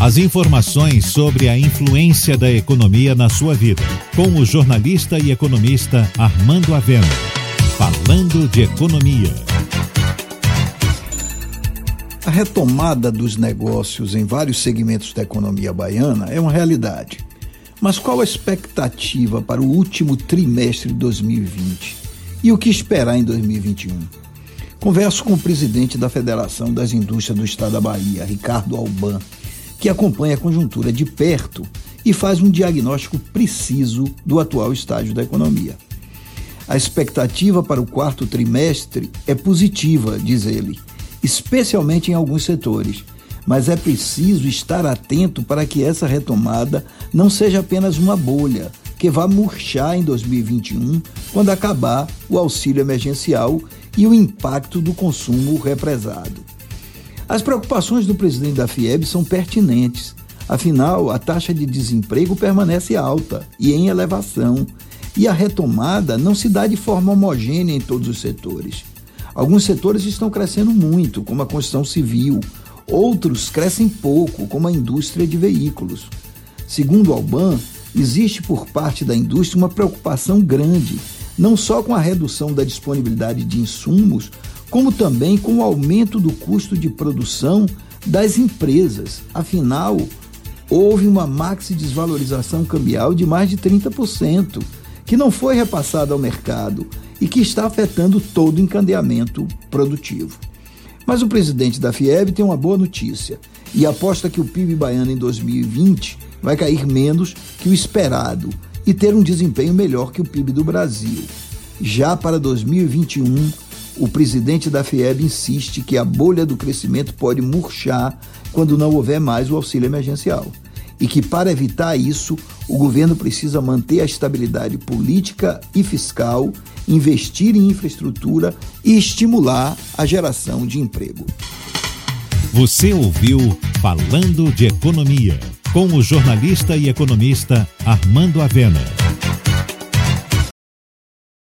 As informações sobre a influência da economia na sua vida, com o jornalista e economista Armando Avena. Falando de economia. A retomada dos negócios em vários segmentos da economia baiana é uma realidade. Mas qual a expectativa para o último trimestre de 2020? E o que esperar em 2021? Converso com o presidente da Federação das Indústrias do Estado da Bahia, Ricardo Alban que acompanha a conjuntura de perto e faz um diagnóstico preciso do atual estágio da economia. A expectativa para o quarto trimestre é positiva, diz ele, especialmente em alguns setores, mas é preciso estar atento para que essa retomada não seja apenas uma bolha que vá murchar em 2021 quando acabar o auxílio emergencial e o impacto do consumo represado. As preocupações do presidente da FIEB são pertinentes. Afinal, a taxa de desemprego permanece alta e em elevação, e a retomada não se dá de forma homogênea em todos os setores. Alguns setores estão crescendo muito, como a construção civil, outros crescem pouco, como a indústria de veículos. Segundo Alban, existe por parte da indústria uma preocupação grande, não só com a redução da disponibilidade de insumos, como também com o aumento do custo de produção das empresas. Afinal, houve uma maxi desvalorização cambial de mais de 30%, que não foi repassada ao mercado e que está afetando todo o encadeamento produtivo. Mas o presidente da FIEB tem uma boa notícia e aposta que o PIB baiano em 2020 vai cair menos que o esperado e ter um desempenho melhor que o PIB do Brasil. Já para 2021, o presidente da FIEB insiste que a bolha do crescimento pode murchar quando não houver mais o auxílio emergencial e que, para evitar isso, o governo precisa manter a estabilidade política e fiscal, investir em infraestrutura e estimular a geração de emprego. Você ouviu Falando de Economia, com o jornalista e economista Armando Avena.